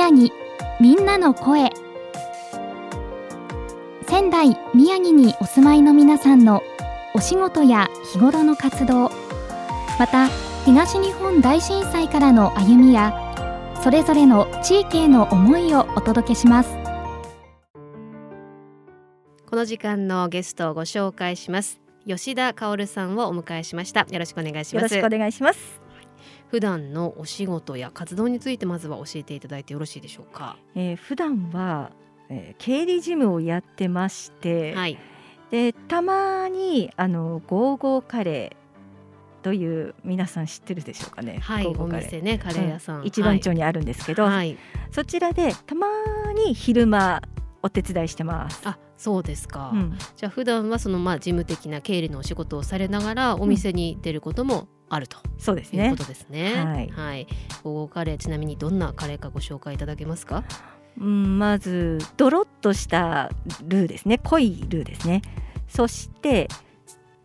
宮城。みんなの声。仙台宮城にお住まいの皆さんのお仕事や日頃の活動。また東日本大震災からの歩みやそれぞれの地域への思いをお届けします。この時間のゲストをご紹介します。吉田香さんをお迎えしました。よろしくお願いします。よろしくお願いします普段のお仕事や活動についてまずは教えていただいてよろしいでしょうか、えー、普段は、えー、経理事務をやってまして、はい、でたまにあのゴーゴーカレーという皆さん知ってるでしょうかね？はい、お店ねカレー屋さん、うん、一番町にあるんですけど、はい、そちらでたまに昼間お手伝いしてます。あ、そうですか。うん、じゃあ普段はそのまあ事務的な経理のお仕事をされながらお店に出ることもあると、そうですね。いうことですね。はい。はい。ゴーゴーカレーちなみにどんなカレーかご紹介いただけますか？うん、まずドロッとしたルーですね。濃いルーですね。そして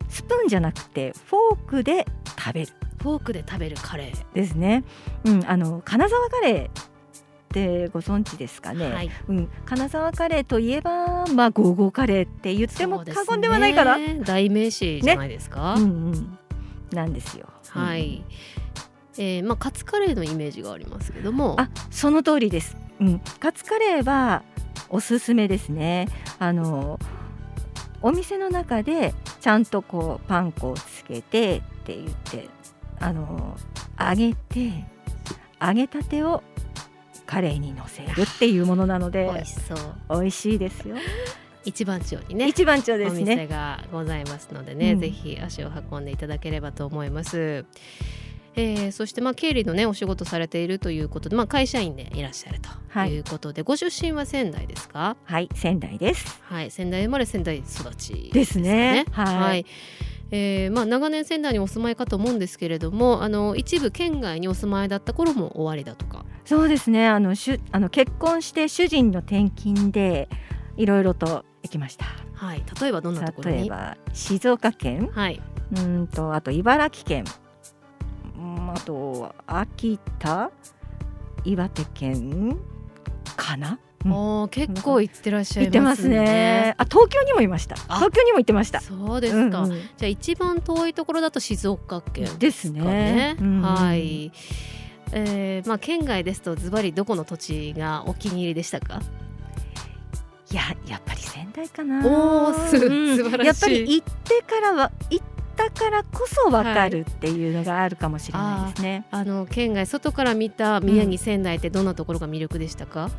スプーンじゃなくてフォークで食べる。フォークで食べるカレーですね。うん、あの金沢カレーってご存知ですかね、はい、うん、金沢カレーといえば、まあ、ゴーゴーカレーって言っても過言ではないから、ね、代名詞じゃないですか、ね、うんうん、なんですよ。はい、うん、えー、まあ、カツカレーのイメージがありますけども。あその通りです、うん、カツカレーはおすすめですね。あのお店の中でちゃんとこうパン粉をつけてって言ってあの揚げて揚げたてをカレーにのせるっていうものなので美味しそう。美味しいですよ。一番町にね一番町ですね。お店がございますのでね、うん、ぜひ足を運んでいただければと思います。えー、そしてまあ経理のねお仕事されているということで、まあ、会社員でいらっしゃるということで、はい、ご出身は仙台ですか？はい仙台です。はい仙台生まれ仙台育ちですね。ね。はい、はいえーまあ、長年仙台にお住まいかと思うんですけれどもあの一部県外にお住まいだった頃も終わりだとか。そうですね。あのしゅあの結婚して主人の転勤でいろいろと行きました。はい、例えばどんなところ例えば静岡県、はい、うんとあと茨城県、あと秋田、岩手県かな？うん、結構行ってらっしゃいますね。ねあ、東京にもいました。東京にも行ってました。そうですか。うんうん、じゃあ一番遠いところだと静岡県ですね。ですね。はい。えー、まあ県外ですとズバリどこの土地がお気に入りでしたか？いややっぱり仙台かなおーす、うん、素晴らしいやっぱり行ってからは行ったからこそ分かるっていうのがあるかもしれないですね、はい、あの県外外から見た宮城仙台ってどんなところが魅力でしたか、うん、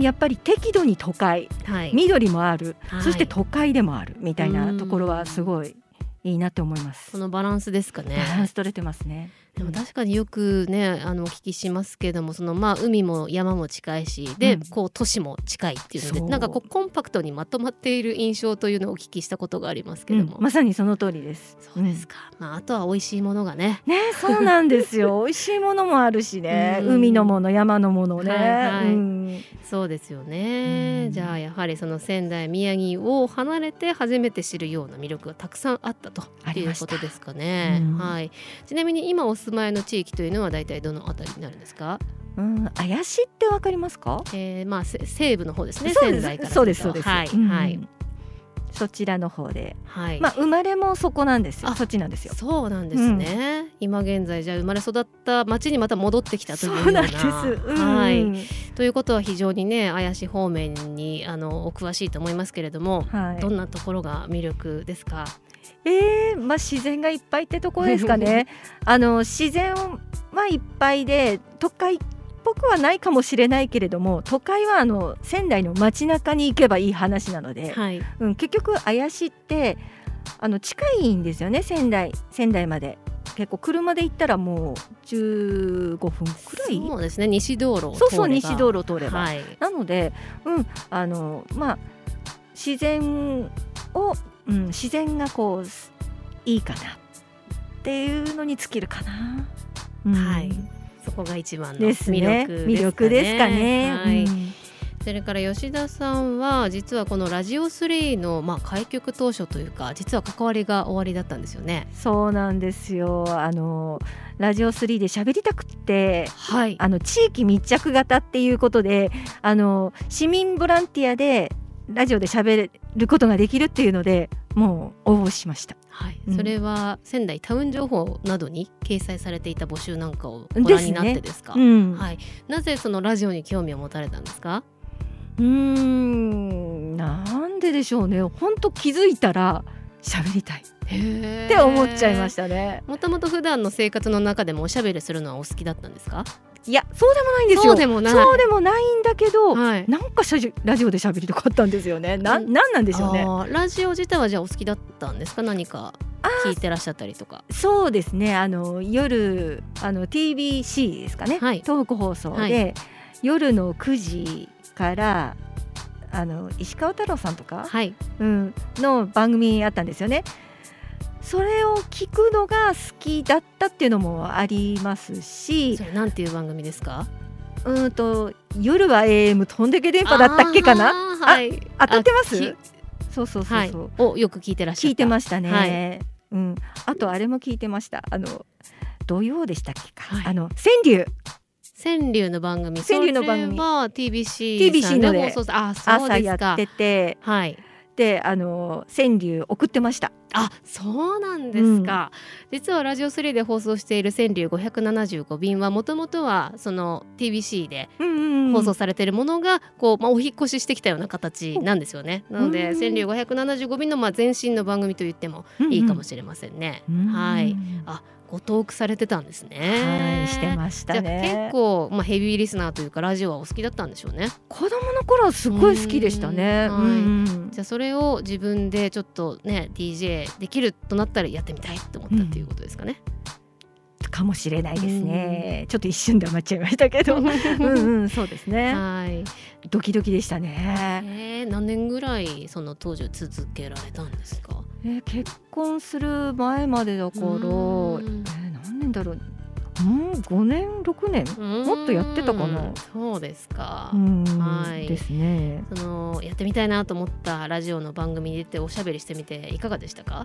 やっぱり適度に都会、はい、緑もある、はい、そして都会でもあるみたいなところはすごいいいなと思います。このバランスですかね。バランス取れてますね。でも確かによくねあのお聞きしますけどもそのまあ海も山も近いしで、うん、こう都市も近いっていうのでなんかこうコンパクトにまとまっている印象というのをお聞きしたことがありますけども、うん、まさにその通りです。そうですか、まあ、あとは美味しいものがね。ねそうなんですよ。美味しいものもあるしね、海のもの山のものね、はいはい、そうですよね、じゃあやはりその仙台宮城を離れて初めて知るような魅力がたくさんあったということですかね、はい、ちなみに今お住まいの地域というのは大体どのあたりになるんですか？うん、怪しってわかりますか？えー、まあ西部の方ですね。仙台からそうですそうです。はい、はい。そちらの方で、はい、まあ生まれもそこなんですよ。そっちなんですよ。そうなんですね。うん、今現在じゃ生まれ育った町にまた戻ってきたというような。そうです。うん、はい。ということは非常にね怪し方面にあのお詳しいと思いますけれども、はい、どんなところが魅力ですか？えー、まあ自然がいっぱいってところですかね。あの自然はいっぱいで都会っぽくはないかもしれないけれども都会はあの仙台の街中に行けばいい話なので、はい、うん、結局怪しってあの近いんですよね仙台仙台まで。結構車で行ったらもう15分くらい？そうですね西道路そうそう西道路通れば、はい、なのでうんあのまあ自然をうん、自然がこういいかなっていうのに尽きるかな。うん、はいそこが一番の魅力ですかね。魅力ですかね。はい、それから吉田さんは実はこのラジオ3のまあ開局当初というか実は関わりが終わりだったんですよね。そうなんですよあのラジオ3で喋りたくって、はい。あの地域密着型っていうことであの市民ボランティアでラジオで喋ることができるっていうのでもう応募しました。はい、うんそれは仙台タウン情報などに掲載されていた募集なんかをご覧になってですか？うん、はい。なぜそのラジオに興味を持たれたんですか？うーんなんででしょうね本当気づいたら 喋りたいへって思っちゃいましたねもともと普段の生活の中でもおしゃべりするのはお好きだったんですか？いやそうでもないんですよ。そうでもない。そうでもないんだけど、はい。なんかしゃじラジオで喋りたかったんですよね。なうんなんなんでしょうね。ラジオ自体はじゃあお好きだったんですか？何か聞いてらっしゃったりとか。そうですね。あの夜あの TBC ですかね、はい。東北放送で、はい。夜の9時からあの石川太郎さんとか、はい。うん、の番組あったんですよね。それを聞くのが好きだったっていうのもありますしそれなんていう番組ですか？うんと夜は AM 飛んでけ電波だったっけかな？はい。当たってます？あきそうそうそうはいそう、。をよく聞いてらっしゃ。聞いてましたね、はいうん、あとあれも聞いてましたあの土曜でしたっけか、はいあの川柳川柳の番組。川柳の番組は TBC さんで放送朝や。っててはい。であの川柳送ってましたあ、そうなんですか。実はラジオ3で放送している川柳575便はもともとはその TBC でうんうんうん放送されているものがこう、まあ、お引っ越ししてきたような形なんですよね。なのでうん川柳575便のまあ前身の番組と言ってもいいかもしれませんね。うんはい。あ、ごトークされてたんですね。はいしてましたじゃあね結構、まあ、ヘビーリスナーというかラジオはお好きだったんでしょうね。子供の頃はすごい好きでしたね。うんうんじゃあそれを自分でちょっとね DJ できるとなったらやってみたいと思ったっていうことですかね。かもしれないですね。ちょっと一瞬黙っちゃいましたけど、うんうんそうですね。はい。ドキドキでしたね。えー、何年ぐらいその当時続けられたんですか？えー結婚する前までだから、えうんー何年だろう。うん5年6年。もっとやってたかなうんそうですか。うんはいですね。そのやってみたいなと思ったラジオの番組に出ておしゃべりしてみていかがでしたか？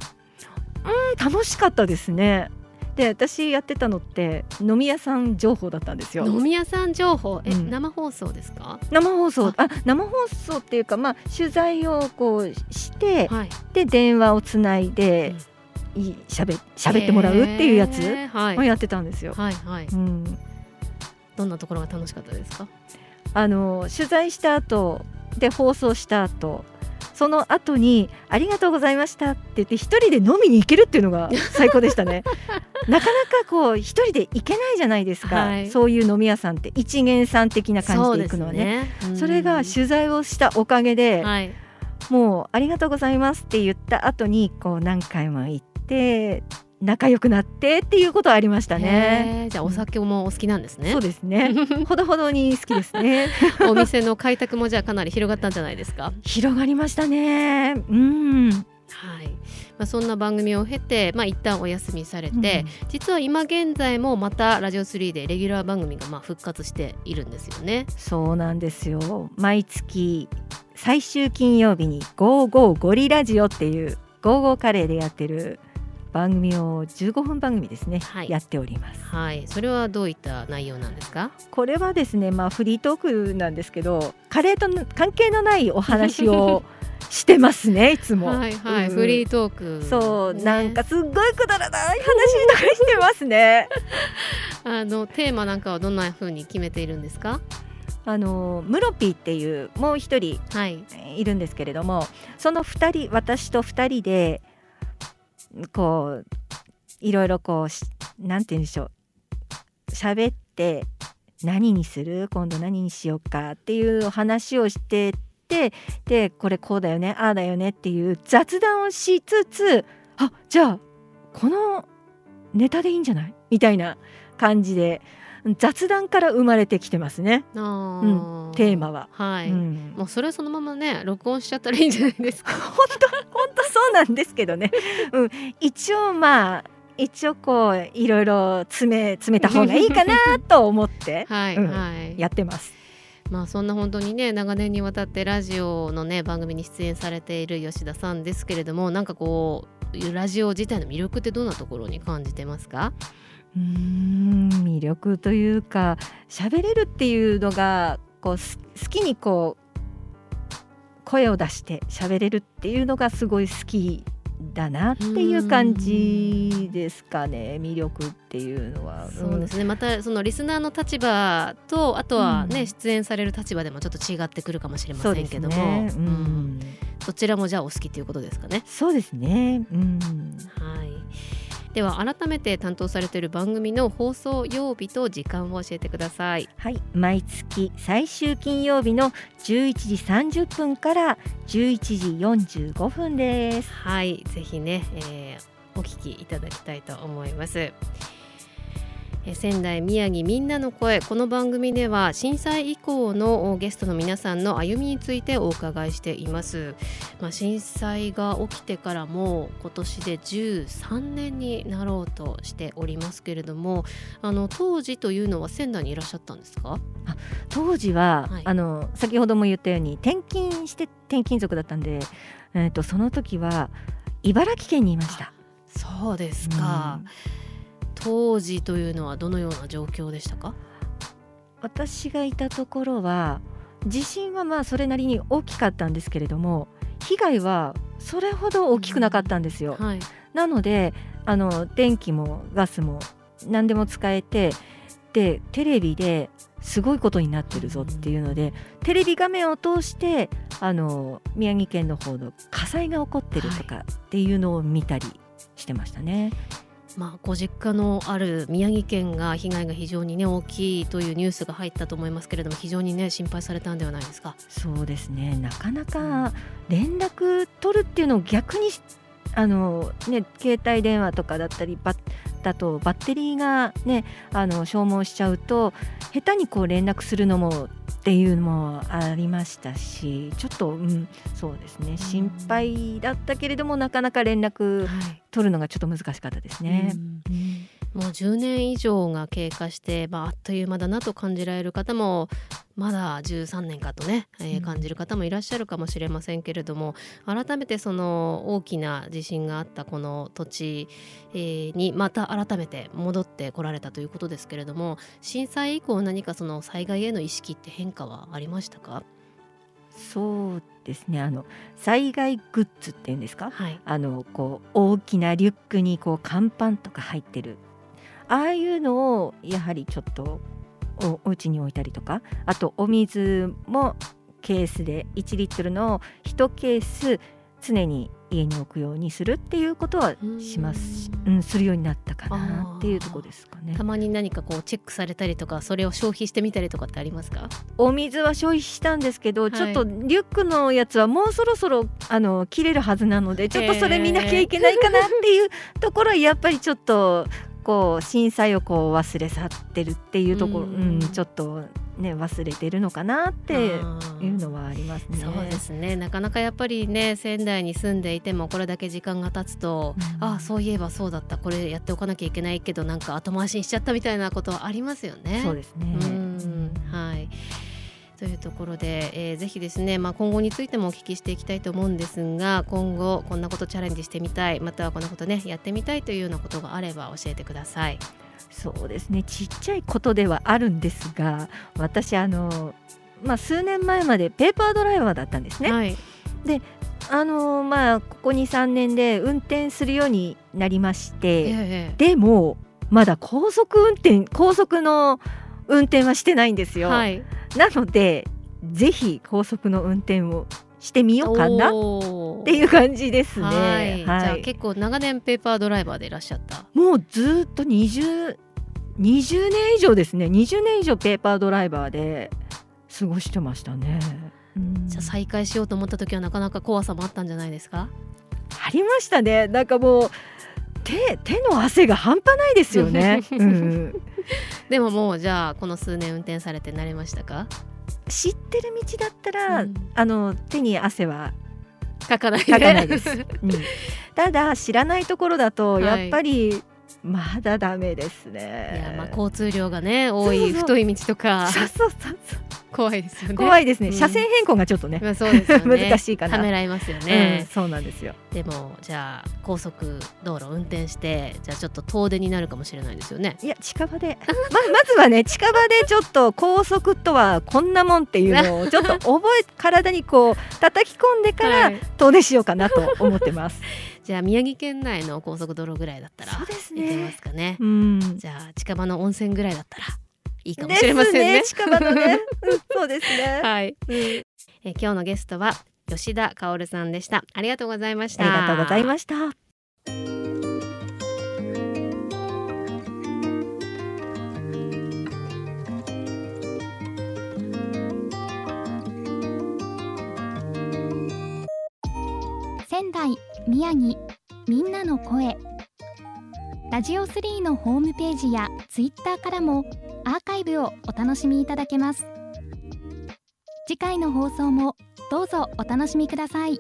楽しかったですね。で私やってたのって飲み屋さん情報だったんですよ。飲み屋さん情報？え、うん生放送ですか？生放送あ生放送っていうかまあ取材をこうしてはい。で電話をつないで、いしゃべ喋ってもらうっていうやつをやってたんですよ。はいはい。うん、どんなところが楽しかったですか？あの取材した後で放送した後その後に「ありがとうございました」って言って一人で飲みに行けるっていうのが 最高でしたね。なかなかこう一人で行けないじゃないですか、はいそういう飲み屋さんって一元さん的な感じで行くのはね。そねそれが取材をしたおかげで、はい。もうありがとうございますって言った後にこう何回も行って仲良くなってっていうことはありましたね。じゃあお酒もお好きなんですねそう。ですね。ほどほどに好きですね。お店の開拓もじゃあかなり広がったんじゃないですか？広がりましたね。うん。はい。まあそんな番組を経て、まあ一旦お休みされて、実は今現在もまたラジオ3でレギュラー番組がまあ復活しているんですよね。そうなんですよ。毎月最終金曜日にゴーゴーゴリラジオっていうゴーゴーカレーでやってる番組を15分番組ですね、はいやっております。はい。それはどういった内容なんですか？これはですね、まあフリートークなんですけど、カレーとの関係のないお話を してますね、いつも。はいはい。うんフリートーク、そう、ねなんかすっごいくだらない話とかしてますね。あのテーマなんかはどんな風に決めているんですか？あのムロピーっていうもう一人はい。るんですけれども、その二人私と二人でこういろいろこう何て言うんでしょう喋って何にする今度何にしようかっていう話をしてってでこれこうだよねああだよねっていう雑談をしつつあじゃあこのネタでいいんじゃない？みたいな感じで雑談から生まれてきてますね、あーテーマは。はい。うんもうそれそのままね録音しちゃったらいいんじゃないですか。本当本当そうなんですけどね、うん、一応まあ一応こういろいろ詰め詰めた方がいいかなと思って はい、うんはい。やってます。まあそんな本当にね長年にわたってラジオのね番組に出演されている吉田さんですけれどもなんかこうラジオ自体の魅力ってどんなところに感じてますか？うーん魅力というか喋れるっていうのがこう好きにこう声を出して喋れるっていうのがすごい好きだなっていう感じですかね魅力っていうのは。そうですね。またそのリスナーの立場とあとはね、うん、出演される立場でもちょっと違ってくるかもしれませんけども、ね。うん、どちらもじゃあお好きということですかね。そうですね、うん、はいでは改めて担当されている番組の放送曜日と時間を教えてください。はい毎月最終金曜日の11時30分から11時45分です。はいぜひね、えー、お聞きいただきたいと思います仙台宮城みんなの声この番組では震災以降のゲストの皆さんの歩みについてお伺いしています、まあ、震災が起きてからも今年で13年になろうとしておりますけれどもあの当時というのは仙台にいらっしゃったんですか？あ当時は、はい、あの先ほども言ったように転勤して転勤族だったんで、えーと、その時は茨城県にいました。そうですか、うん当時というのはどのような状況でしたか？私がいたところは地震はまあそれなりに大きかったんですけれども被害はそれほど大きくなかったんですよ。うんはい、なのであの電気もガスも何でも使えてでテレビですごいことになってるぞっていうので、うん、テレビ画面を通してあの宮城県の方の火災が起こってるとかっていうのを見たりしてましたね。はいまあ、ご実家のある宮城県が被害が非常に、ね、大きいというニュースが入ったと思いますけれども非常に、ね、心配されたんではないですか？そうですね。なかなか連絡取るっていうのを逆にあの、ね、携帯電話とかだったりバだとバッテリーが、ね、あの消耗しちゃうと下手にこう連絡するのもっていうのもありましたしちょっと、うん、そうですね。心配だったけれどもなかなか連絡取るのがちょっと難しかったですね。もう10年以上が経過して、まあ、あっという間だなと感じられる方もまだ13年かとね、えー、感じる方もいらっしゃるかもしれませんけれども改めてその大きな地震があったこの土地、えー、にまた改めて戻ってこられたということですけれども震災以降何かその災害への意識って変化はありましたか？そうですね。あの災害グッズっていうんですか、はい、あのこう大きなリュックにこう乾パンとか入ってる。ああいうのをやはりちょっとおお家に置いたりとか。あとお水もケースで1リットルの1ケース常に家に置くようにするっていうことはしますうん、するようになったかなっていうとこですかね。たまに何かこうチェックされたりとかそれを消費してみたりとかってありますか？お水は消費したんですけど、はい、ちょっとリュックのやつはもうそろそろあの切れるはずなのでちょっとそれ見なきゃいけないかなっていうところはやっぱりちょっとこう震災をこう忘れ去ってるっていうところ、うん、ちょっとね忘れてるのかなっていうのはありますね。そうですね。なかなかやっぱりね仙台に住んでいてもこれだけ時間が経つと、うん、ああそういえばそうだった。これやっておかなきゃいけないけどなんか後回しにしちゃったみたいなことはありますよね。そうですね、うん、はいというところで、えー、ぜひですね、まあ、今後についてもお聞きしていきたいと思うんですが今後こんなことチャレンジしてみたいまたはこんなことねやってみたいというようなことがあれば教えてください。そうですねちっちゃいことではあるんですが私あの、まあ、数年前までペーパードライバーだったんですね。はい、であのまあここ23年で運転するようになりまして、ええ、でもまだ高速運転高速の運転はしてないんですよ。はい、なのでぜひ高速の運転をしてみようかな。っていう感じですね。はい。はい、じゃあ結構長年ペーパードライバーでいらっしゃった。もうずっと 20, 20年以上ですね。20年以上ペーパードライバーで過ごしてましたね。じゃあ再開しようと思った時はなかなか怖さもあったんじゃないですか？ありましたね。なんかもう手手の汗が半端ないですよね、うん、でももうじゃあこの数年運転されて慣れましたか？知ってる道だったら、うん、あの手に汗はかかない、かかないです、うん、ただ知らないところだとやっぱり、はい、まだダメですね。いやまあ交通量がね多い太い道とか。そうそうそうそう怖いですよね。怖いですね、うん。車線変更がちょっとね、まあそうです 難しいかな。ためらいますようんね、そうなんですよ。でもじゃあ高速道路を運転してじゃあちょっと遠出になるかもしれないですよね。いや近場で。ままずはね近場でちょっと高速とはこんなもんっていうのを ちょっと覚え体にこう叩き込んでからはい。遠出しようかなと思ってます。じゃあ宮城県内の高速道路ぐらいだったら行けまね。すかね。うん。じゃあ近場の温泉ぐらいだったらいいかもしれませんね。ね近場のね、うんそうですね。はい、うん。え今日のゲストは吉田薫さんでした。ありがとうございました。ありがとうございました。仙台宮城みんなの声。ラジオ3のホームページやツイッターからもアーカイブをお楽しみいただけます。次回の放送もどうぞお楽しみください。